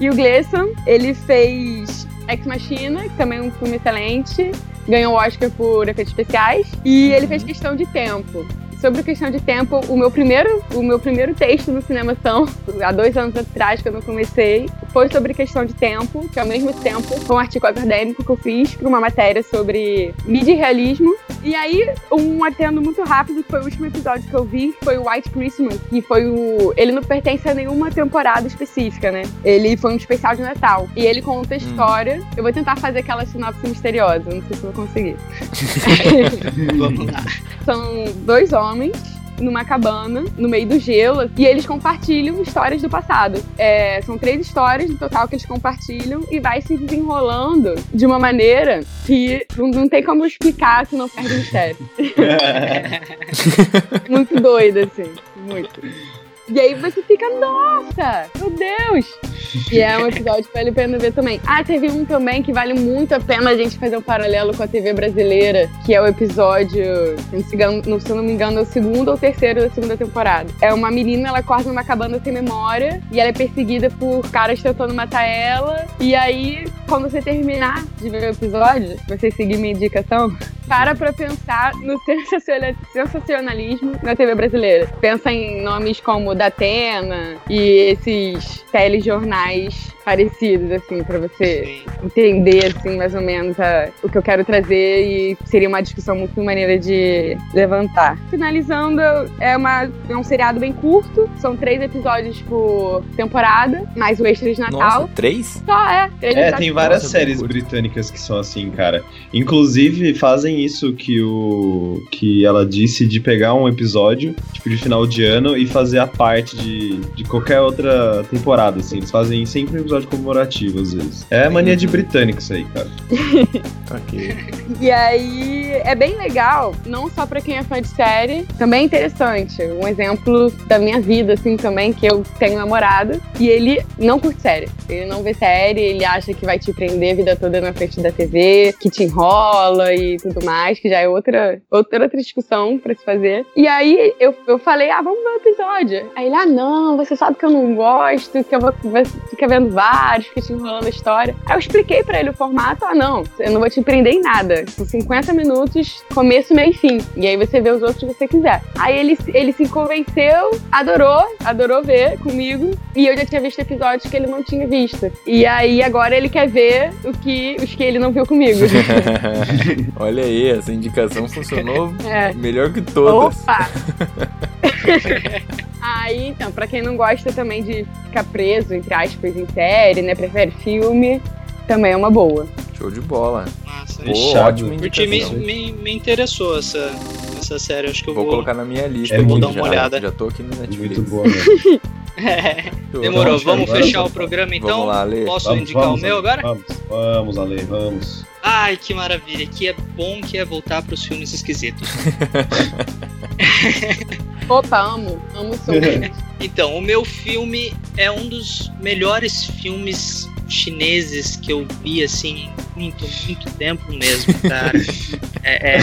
E o Gleason, ele fez Ex Machina, que também é um filme excelente. Ganhou o Oscar por efeitos especiais. E ele fez Questão de Tempo. Sobre questão de tempo, o meu primeiro, o meu primeiro texto no Cinemação, há dois anos atrás, quando eu comecei, foi sobre questão de tempo, que ao mesmo tempo foi um artigo acadêmico que eu fiz para uma matéria sobre mídia e realismo. E aí, um atendo muito rápido, que foi o último episódio que eu vi, foi o White Christmas, que foi o. Ele não pertence a nenhuma temporada específica, né? Ele foi um especial de Natal. E ele conta a história. Eu vou tentar fazer aquela sinopse misteriosa, não sei se vou conseguir. <laughs> <laughs> Vamos lá. São dois homens numa cabana, no meio do gelo, e eles compartilham histórias do passado. É, são três histórias no total que eles compartilham e vai se desenrolando de uma maneira que não, não tem como explicar se não perde o mistério. <laughs> muito doida, assim. Muito. E aí você fica, nossa, meu Deus! E é um <laughs> episódio que vale a pena ver também. Ah, teve um também que vale muito a pena a gente fazer um paralelo com a TV brasileira, que é o episódio, se eu não- me engano, é o segundo ou terceiro da segunda temporada. É uma menina, ela acorda numa cabana sem memória e ela é perseguida por caras tentando matar ela. E aí, quando você terminar de ver o episódio, você seguir minha indicação, para pra pensar no sensaciona- sensacionalismo na TV brasileira. Pensa em nomes como Datena e esses telejornais parecidos, assim, pra você entender, assim, mais ou menos a- o que eu quero trazer e seria uma discussão muito maneira de levantar. Finalizando, é, uma, é um seriado bem curto, são três episódios por temporada, mais o extra de Natal. Nossa, três? Só é. Três É, tem várias temporada. séries britânicas que são assim, cara. Inclusive, fazem isso que o que ela disse de pegar um episódio, tipo, de final de ano e fazer a parte de, de qualquer outra temporada, assim. Eles fazem sempre um episódio comemorativo, às vezes. É mania de britânico isso aí, cara. <laughs> ok. E aí é bem legal, não só pra quem é fã de série, também é interessante. Um exemplo da minha vida, assim, também, que eu tenho namorado e ele não curte série. Ele não vê série, ele acha que vai te prender a vida toda na frente da TV, que te enrola e tudo mais, que já é outra, outra, outra discussão pra se fazer. E aí eu, eu falei, ah, vamos ver o episódio. Aí ele, ah, não, você sabe que eu não gosto, que eu vou você fica vendo vários, fica te enrolando a história. Aí eu expliquei pra ele o formato, ah, não, eu não vou te prender em nada. São 50 minutos, começo, meio e fim. E aí você vê os outros que você quiser. Aí ele, ele se convenceu, adorou, adorou ver comigo. E eu já tinha visto episódios que ele não tinha visto. E aí agora ele quer ver o que, os que ele não viu comigo. <laughs> <laughs> Olha aí, essa indicação funcionou É. melhor que todas. Opa! <laughs> Aí, então, pra quem não gosta também de ficar preso, entre aspas, em série, né? Prefere filme, também é uma boa. Show de bola. Nossa, Pô, ótima Porque me, me, me interessou essa, essa série. Acho que eu Vou vou, colocar na minha lista É aqui vou dar uma já. olhada. Já tô aqui no Netflix. Muito boa, né? É, Demorou, vamos fechar vamos- o programa então? Vamos lá, Ale. Posso Vamos, indicar vamos, o meu agora? Vamos, vamos, Ale, vamos. Ai, que maravilha. Que é bom que é voltar pros filmes esquisitos. <laughs> <laughs> Opa, amo, amo sobre. <laughs> Então, o meu filme é um dos melhores filmes chineses que eu vi, assim, muito, muito tempo mesmo, cara. <laughs> É, é,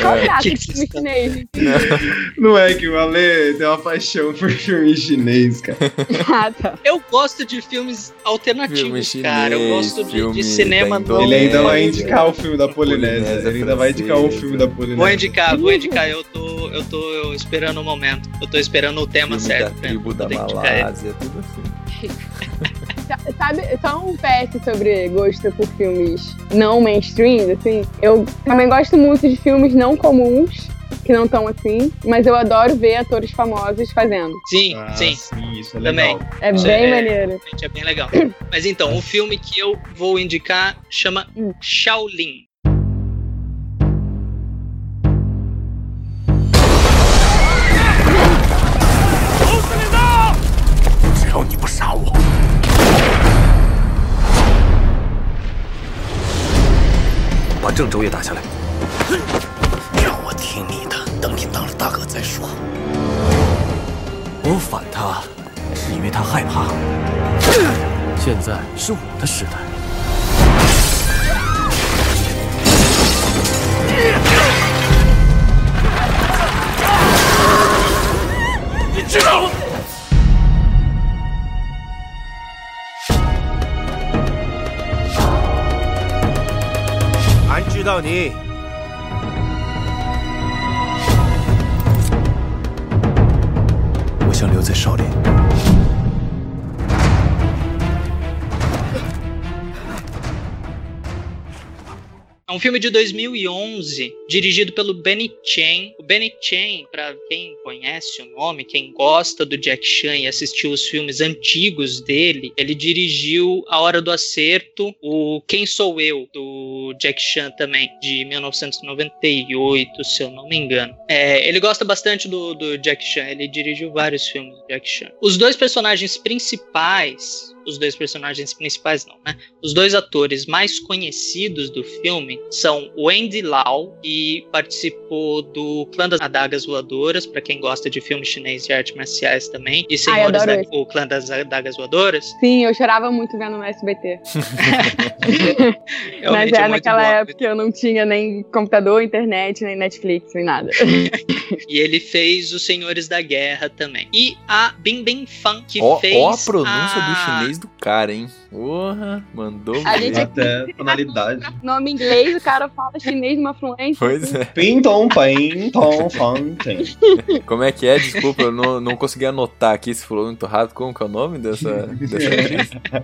Qual É. que que filme chinês? <laughs> Não é que o Ale tem uma paixão por filme chinês, cara. <laughs> Ah, tá. eu gosto de filmes alternativos, Filme cara. Eu chinês, gosto de, de cinema não. Ele ainda vai indicar o filme da Polinésia. Polinésia Ele ainda vai indicar o filme da Polinésia. Vou indicar, vou indicar. Eu tô, eu tô esperando o momento. Eu tô esperando o tema Filme certo. da né? tribo da. Malásia, tudo assim. Sa- Sabe, só um PS sobre gosto por filmes não mainstream, assim. Eu também gosto muito de filmes não comuns, que não estão assim, mas eu adoro ver atores famosos fazendo. Sim, Ah, sim. sim, isso é Também. legal. É Isso bem é- maneiro. Realmente é bem legal. <coughs> Mas então, o filme que eu vou indicar chama Hum. Shaolin. 把郑州也打下来。让我听你的，等你当了大哥再说。我反他，是因为他害怕。现在是我的时代。你知道。你。我想留在少林。É um filme de 2011, dirigido pelo Benny Chen. O Benny Chen, para quem conhece o nome, quem gosta do Jack Chan e assistiu os filmes antigos dele, ele dirigiu A Hora do Acerto, o Quem Sou Eu, do Jack Chan também, de 1998, se eu não me engano. É, ele gosta bastante do, do Jack Chan, ele dirigiu vários filmes do Jack Chan. Os dois personagens principais os dois personagens principais não, né? Os dois atores mais conhecidos do filme são o Andy Lau, que participou do Clã das Adagas Voadoras, para quem gosta de filmes chinês de artes marciais também, e Senhores da, o Clã das Adagas Voadoras. Sim, eu chorava muito vendo no SBT. <laughs> <laughs> Mas é, naquela época que eu não tinha nem computador, internet, nem Netflix, nem nada. <laughs> e ele fez Os Senhores da Guerra também. E a Bing Bing Fan, que fez ó a pronúncia a... do chinês do cara, hein? Porra, mandou A gente Até tonalidade. <laughs> Nome inglês, o cara fala chinês numa fluência. Pois é. Pinton, pinton, fountain. Como é que é? Desculpa, eu não, não consegui anotar aqui se falou muito rápido. Como que é o nome dessa, dessa?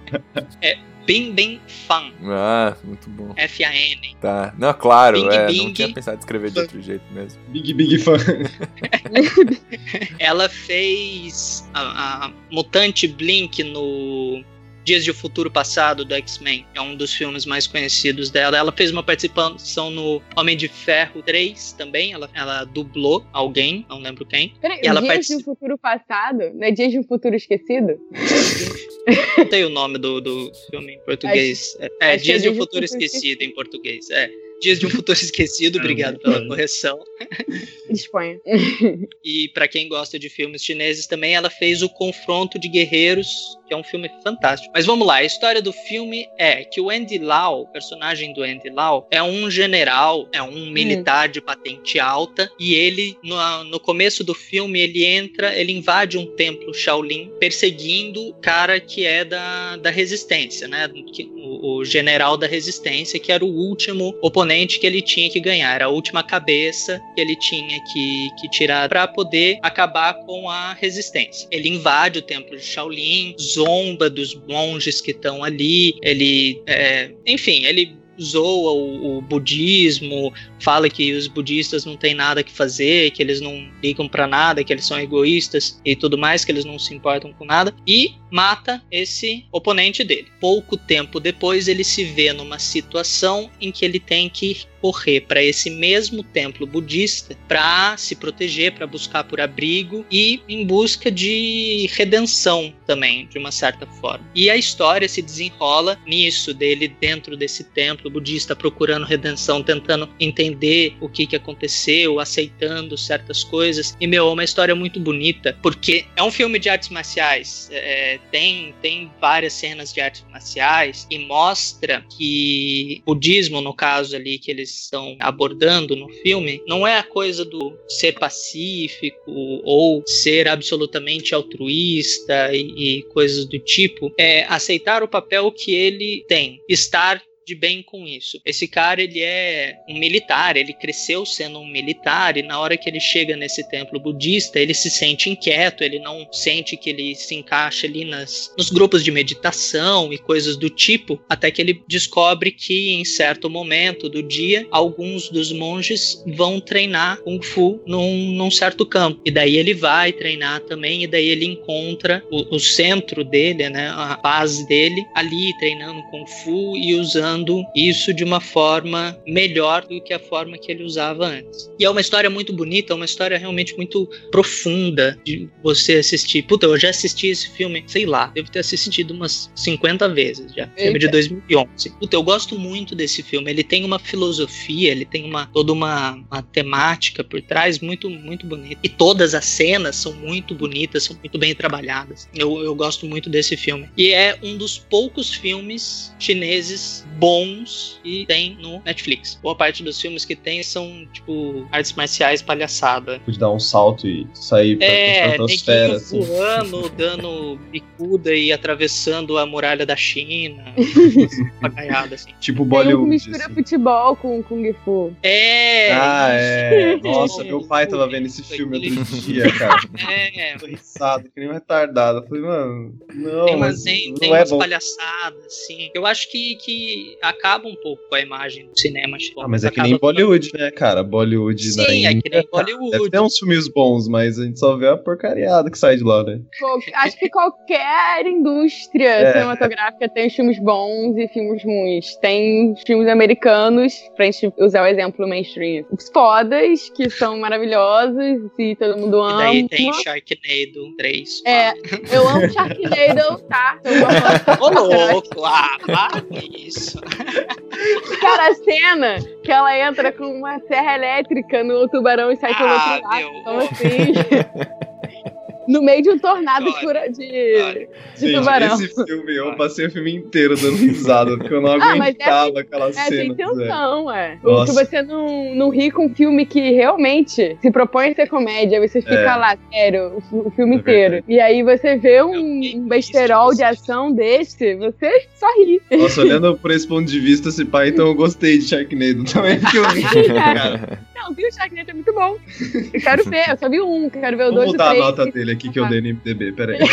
<laughs> É Bing Bing Fan. Ah, muito bom. F-A-N. Tá. Não, claro, Bing, é, Bing, não tinha pensado em escrever de outro jeito mesmo. Big Big Fan. Ela fez a, a Mutante Blink no Dias de Futuro Passado do X-Men. É um dos filmes mais conhecidos dela. Ela fez uma participação no Homem de Ferro 3 também. Ela, ela dublou alguém, não lembro quem. Peraí, e ela Dias particip... de um Futuro Passado? Não é Dias de um Futuro Esquecido? <laughs> Não tem o nome do, do filme em português. É, que é Dias de um Futuro Esquecido em português. É. Dias de um <laughs> Futuro Esquecido, obrigado pela correção. Disponha. <laughs> E pra quem gosta de filmes chineses também, ela fez o Confronto de Guerreiros, que é um filme fantástico. Mas vamos lá, a história do filme é que o Andy Lau, o personagem do Andy Lau, é um general, é um militar de patente alta, e ele, no, no começo do filme, ele entra, ele invade um templo Shaolin, perseguindo o cara que é da, da resistência, né? O, o general da resistência, que era o último oponente que ele tinha que ganhar, era a última cabeça que ele tinha que, que tirar para poder acabar com a resistência. Ele invade o templo de Shaolin, zomba dos monges que estão ali, ele, é, enfim, ele zoa o, o budismo, fala que os budistas não têm nada que fazer, que eles não ligam para nada, que eles são egoístas e tudo mais, que eles não se importam com nada, e mata esse oponente dele. Pouco tempo depois, ele se vê numa situação em que ele tem que correr para esse mesmo templo budista para se proteger, para buscar por abrigo e em busca de redenção também, de uma certa forma. E a história se desenrola nisso, dele dentro desse templo budista procurando redenção, tentando entender o que, que aconteceu, aceitando certas coisas. E, meu, é uma história muito bonita, porque é um filme de artes marciais, é, tem, tem várias cenas de artes marciais e mostra que o budismo, no caso ali, que eles estão abordando no filme, não é a coisa do ser pacífico ou ser absolutamente altruísta e, e coisas do tipo, é aceitar o papel que ele tem, estar de bem com isso. Esse cara, ele é um militar, ele cresceu sendo um militar e na hora que ele chega nesse templo budista, ele se sente inquieto, ele não sente que ele se encaixa ali nas, nos grupos de meditação e coisas do tipo, até que ele descobre que em certo momento do dia, alguns dos monges vão treinar Kung Fu num, num certo campo. E daí ele vai treinar também, e daí ele encontra o, o centro dele, né, a base dele, ali treinando Kung Fu e usando usando isso de uma forma melhor do que a forma que ele usava antes. E é uma história muito bonita, uma história realmente muito profunda de você assistir. Puta, eu já assisti esse filme, sei lá, devo ter assistido umas 50 vezes já. Filme de Eita. 2011. Puta, eu gosto muito desse filme. Ele tem uma filosofia, ele tem uma toda uma, uma temática por trás muito muito bonita. E todas as cenas são muito bonitas, são muito bem trabalhadas. Eu, eu gosto muito desse filme. E é um dos poucos filmes chineses bons que tem no Netflix. Boa parte dos filmes que tem são, tipo, artes marciais palhaçada. Pude dar um salto e sair pra É, estratosfera, neguinho assim. voando, <laughs> dando bicuda e atravessando a muralha da China. <laughs> Papagaiada, assim. Tipo Tem um Bollywood. mistura assim. futebol com Kung Fu. É! Ah, é. isso. Nossa, meu pai tava vendo esse filme outro dia, cara. <laughs> É, Tô riçado, que nem um retardado. Eu falei, mano, não, tem mas tem, não tem é umas bom. palhaçadas, assim. Eu acho que, que acaba um pouco com a imagem do cinema. tipo, Ah, mas é que nem com- Bollywood, né, cara? Bollywood na Sim, é que Índia, nem <laughs> Bollywood. Deve ter uns filmes bons, mas a gente só vê a porcariada que sai de lá, né? Acho que qualquer indústria É. cinematográfica tem os filmes bons e filmes ruins. Tem filmes americanos, pra gente usar o exemplo mainstream. Os fodas, que são maravilhosos e todo mundo E ama. daí tem Sharknado 3. É, eu amo Sharknado, tá? <laughs> Ô, louco! Ah, para isso. <laughs> Cara, a cena que ela entra com uma serra elétrica no tubarão e sai pelo Ah, outro lado. meu. Então, assim. <laughs> no meio de um tornado de, de, de Gente, tubarão. esse filme, eu passei o filme inteiro dando risada, porque eu não <laughs> Ah, é aguentava assim- aquelas É, tem cenas. intenção, é. Se você não, não ri com um filme que realmente se propõe a ser comédia, você fica É. lá, sério, o, o filme É inteiro. E aí você vê um, um besterol de ação desse, você só ri. Nossa, olhando por esse ponto de vista, esse pai, então eu gostei de Sharknado também, porque eu ri, cara. <laughs> Não, viu? O Sharknado é muito bom. Eu quero ver, eu só vi um, quero ver o Vou dois o mudar a três. nota dele aqui que eu dei no MDB, peraí. <laughs>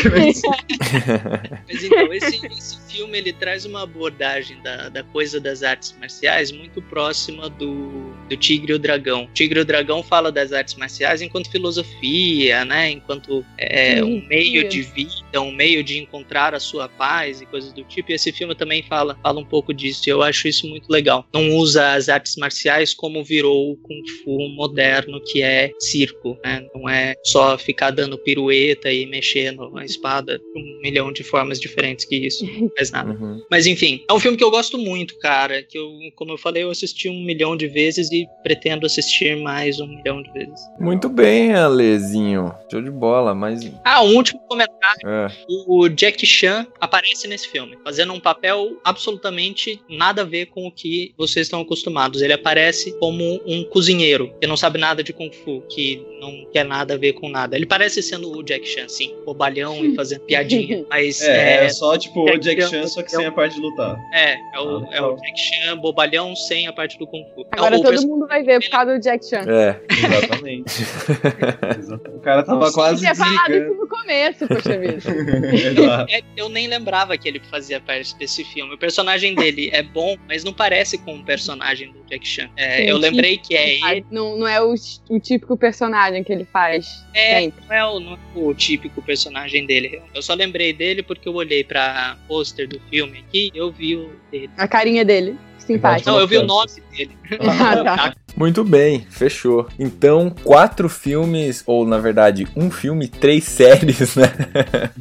<laughs> Mas então, esse, esse filme ele traz uma abordagem da, da coisa das artes marciais muito próxima do, do Tigre e o Dragão. O Tigre e o Dragão fala das artes marciais enquanto filosofia, né? Enquanto é, um meio de vida, um meio de encontrar a sua paz e coisas do tipo. E esse filme também fala, fala um pouco disso. E eu acho isso muito legal. Não usa as artes marciais como virou o Kung Fu moderno, que é circo, né? Não é só ficar dando pirueta e mexendo a espada de um milhão de formas diferentes que isso. <laughs> Não faz nada. Uhum. Mas enfim, é um filme que eu gosto muito, cara. Que eu, como eu falei, eu assisti um milhão de vezes e pretendo assistir mais um milhão de vezes. Muito bem, Alezinho. Show de bola, mas. Ah, um último comentário. É. O Jack Chan aparece nesse filme, fazendo um papel absolutamente nada a ver com o que vocês estão acostumados. Ele aparece como um cozinheiro que não sabe nada de Kung Fu, que não quer nada a ver com nada. Ele parece sendo o Jack Chan, sim, bobalhão e fazendo piadinha. <laughs> Mas É, é, é só tipo o Jack Chan, só que sem a parte de lutar. É, é o, é o Jack Chan bobalhão sem a parte do Kung Fu. Agora É o todo perso- mundo vai ver por causa do Jack Chan. É. Exatamente. <laughs> o cara tava Nossa, quase Tinha falado desligando. Começo, poxa <laughs> vida. É, eu nem lembrava que ele fazia parte desse filme. O personagem dele é bom, mas não parece com o personagem do Jack Chan. É, eu Sim, lembrei que é ele. Não, não é o, o típico personagem que ele faz. É, sempre. não é, o, não é o típico personagem dele. Eu só lembrei dele porque eu olhei pra pôster do filme aqui e eu vi o dele. A carinha dele. Simpático. Não, eu vi o nome dele. <laughs> Ah, tá. Muito bem, fechou. Então, quatro filmes, ou na verdade, um filme, três <laughs> séries, né?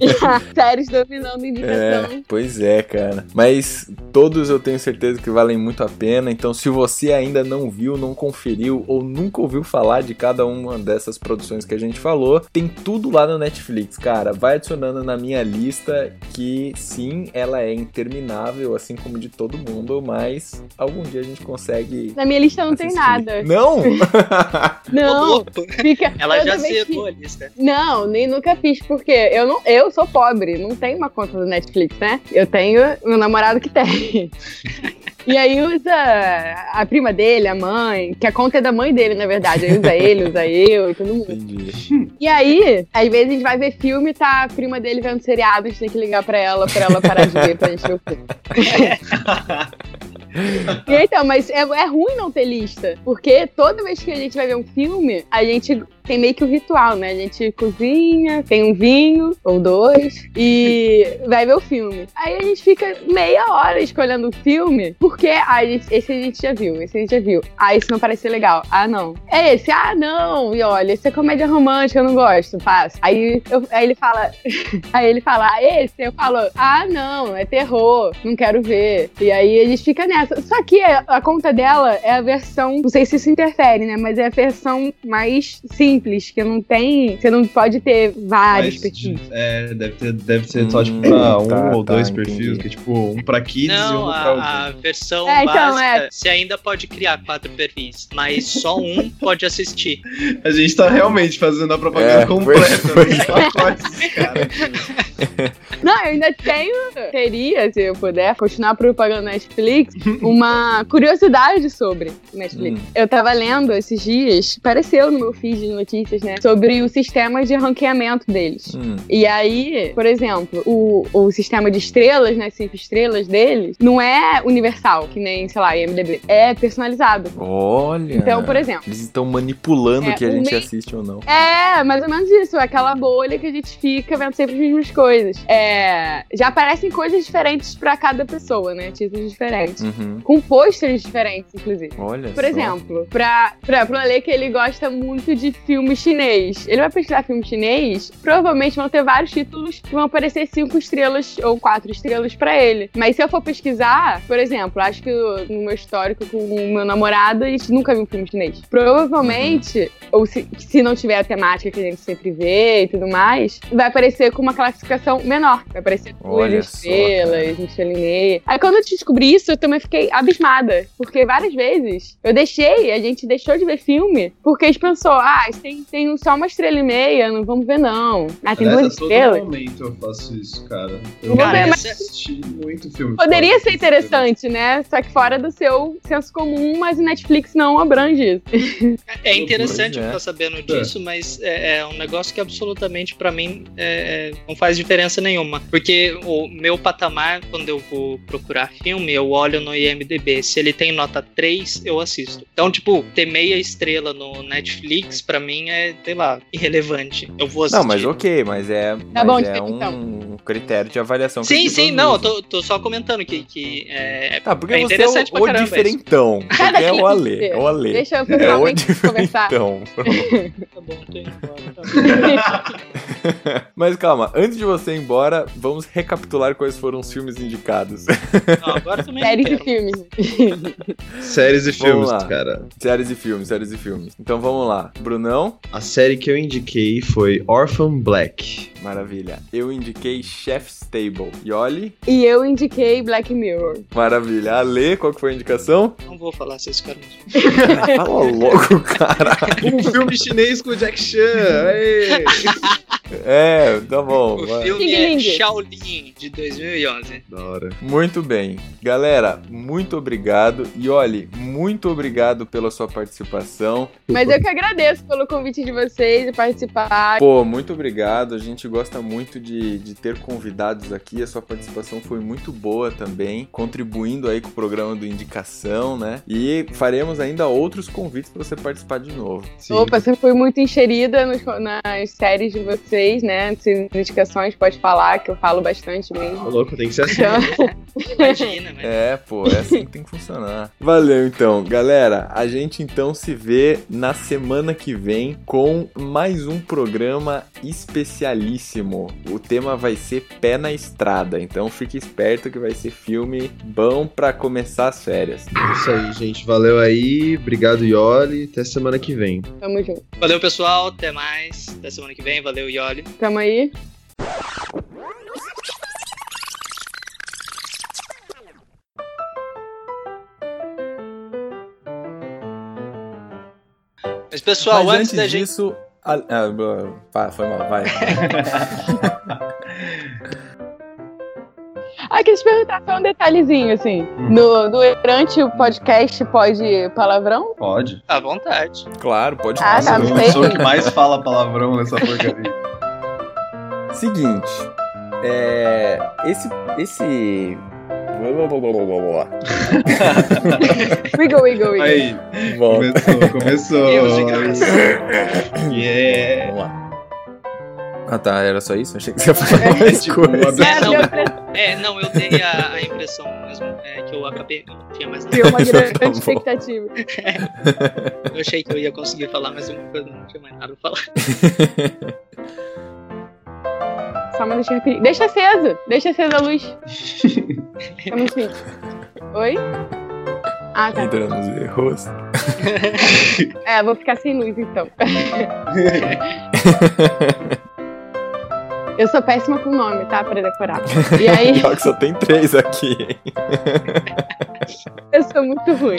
<laughs> Séries dominando É, indicação. pois é, cara. Mas todos eu tenho certeza que valem muito a pena. Então, se você ainda não viu, não conferiu ou nunca ouviu falar de cada uma dessas produções que a gente falou, tem tudo lá no Netflix, cara. Vai adicionando na minha lista que sim, ela é interminável, assim como de todo mundo, mas algum dia a gente consegue. Na minha lista não tem assistir. nada. Não? <laughs> Não, fica. Ela eu já também zerou a lista. Não, nem nunca fiz, porque eu não, eu sou pobre, não tenho uma conta do Netflix, né? Eu tenho meu namorado que tem. <laughs> E aí usa a prima dele, a mãe, que a conta é da mãe dele, na verdade. Aí usa ele, usa eu e todo mundo. Entendi. E aí, às vezes a gente vai ver filme e tá a prima dele vendo seriado, a gente tem que ligar pra ela, pra ela parar de ver, pra gente ver o filme. <laughs> Então, mas é, é ruim não ter lista, porque toda vez que a gente vai ver um filme, a gente tem meio que um ritual, né? A gente cozinha, tem um vinho ou dois e vai ver o filme. Aí a gente fica meia hora escolhendo o filme, porque ah, esse a gente já viu, esse a gente já viu. Ah, esse não parece ser legal. Ah, não. É esse? Ah, não. E olha, esse é comédia romântica, eu não gosto. Passo. Aí, eu, aí ele fala. <laughs> aí ele fala, ah, esse? Eu falo, ah, não, é terror, não quero ver. E aí a gente fica nessa. Só que a, conta dela é a versão, não sei se isso interfere, né? Mas é a versão mais simples, que não tem. Você não pode ter vários Mas, perfis. É, deve, ter, deve ser só tipo pra um tá, ou tá, dois entendi. perfis, que é tipo um pra kids e Não, um pra a, a versão É, então, básica, é. você ainda pode criar quatro perfis, mas só um pode assistir. A gente tá realmente fazendo a propaganda É, completa. foi- né? Esse cara. Não, eu ainda tenho, teria, se eu puder, continuar propagando Netflix, uma curiosidade sobre Netflix. Hum. Eu tava lendo esses dias, apareceu no meu feed de notícias, né, sobre o sistema de ranqueamento deles. Hum. E aí, por exemplo, o, o sistema de estrelas, né, cinco estrelas deles, não é universal, que nem, sei lá, IMDB. É personalizado. Olha. Então, por exemplo. Eles estão manipulando É, o que a gente assiste ou não. É, mais ou menos isso. Aquela bolha que a gente fica vendo sempre as mesmas coisas. É, já aparecem coisas diferentes pra cada pessoa, né? Títulos diferentes. Uhum. Com pôsteres diferentes, inclusive. Olha Por só. exemplo, pra, pra, pro Ale que ele gosta muito de filme chinês. Ele vai pesquisar filme chinês, provavelmente vão ter vários títulos que vão aparecer cinco estrelas ou quatro estrelas pra ele. Mas se eu for pesquisar, por exemplo, acho que no meu histórico com o meu namorado, a gente nunca viu um filme chinês. Provavelmente, ou se, se não tiver a temática que a gente sempre vê e tudo mais, vai aparecer com uma classificação menor. Vai aparecer duas estrelas, Michelin. Aí quando eu descobri isso, eu também fiquei abismada. Porque várias vezes eu deixei, a gente deixou de ver filme, porque a gente pensou, ah, tem, tem só uma estrela e meia, não vamos ver não. Ah, tem Aliás, duas a todo estrelas. momento eu faço isso, cara. Eu Vou ver, mas- assisti muito filme. Poderia ser interessante, né? Só que fora do seu senso comum, mas o Netflix não abrange isso. É interessante Pois é. ficar sabendo disso, mas é, é um negócio que absolutamente pra mim é, é, não faz diferença nenhuma. Porque o meu patamar, quando eu vou procurar filme, eu olho no IMDB. Se ele tem nota 3, eu assisto. Então, tipo, ter meia estrela no Netflix, pra mim é, sei lá, irrelevante. Eu vou assistir. Não, mas ok, mas é, Tá mas bom, é então. um critério de avaliação que Sim, sim, não, eu tô, tô só comentando que, que é, Tá, porque é você é interessante o, pra o caramba isso. diferentão. <laughs> É o Ale, é o Ale. Deixa eu É o conversar. diferentão. <laughs> Tá bom, tô indo embora. <laughs> Mas calma, antes de você ir embora, vamos recapitular quais foram os filmes indicados. Não, agora também Séries e filmes. Séries e filmes, cara. séries e filmes, séries e filmes. Então vamos lá. Brunão, A série que eu indiquei foi Orphan Black. Maravilha. Eu indiquei Chef's Table. Yoli, E eu indiquei Black Mirror. maravilha. Ale, qual que foi a indicação? Não vou falar se esse cara Fala logo, cara. Um filme chinês com o Jack Chan. <laughs> É, tá bom. O vai. filme é. Shaolin, de 2011. Da hora. Muito bem. Galera, muito obrigado. E olhe, muito obrigado pela sua participação. Mas eu que agradeço pelo convite de vocês e participar. Pô, muito obrigado. A gente gosta muito de, de ter convidados aqui. A sua participação foi muito boa também, contribuindo aí com o programa do Indicação, né? E faremos ainda outros convites para você participar de novo. Sim. Opa, você foi muito encherida nos- nas séries de vocês, né? Se indicações, pode falar, que eu falo bastante Ô, mesmo. louco, tem que ser assim. Então, <laughs> Imagina, né? É, pô, é assim que tem que funcionar. Valeu então, galera. A gente então se vê na semana que vem com mais um programa especialíssimo. O tema vai ser Pé na Estrada, então fique esperto que vai ser filme bom pra começar as férias. É isso aí, gente. Valeu aí. Obrigado, Yoli. Até semana que vem. tamo junto. Valeu, pessoal. Até mais. Até semana que vem. Valeu, Yoli. Tamo aí. Mas, pessoal, Mas antes, da gente. disso. a- ah, pá, foi mal, vai. <laughs> Ah, queria te perguntar só um detalhezinho, assim. No, durante o podcast pode palavrão? Pode. À vontade. claro, pode Ah, tá, Eu sei. sou o que mais fala palavrão nessa porcaria. Seguinte, é, esse, esse, Wiggle, wiggle, wiggle. Aí, Volta. começou, começou. Deus de graça. Yeah. Vamos lá. Ah tá, era só isso? Achei que você ia falar mais tipo, coisa. É, não, é, não, eu dei a, a impressão mesmo é, que eu acabei. Não tinha mais nada. Criou uma <laughs> grande Tá expectativa. <laughs> Eu achei que eu ia conseguir falar mais uma coisa, não tinha mais nada pra falar. <laughs> Só uma deixa repetir. Deixa aceso. Deixa acesa a luz. <laughs> Vamos sim. Oi? Ah, tá. Entrando nos erros. <laughs> É, vou ficar sem luz então. <laughs> Eu sou péssima com nome, tá? Pra decorar. E aí, Pior que só tem três aqui, hein? eu sou muito ruim.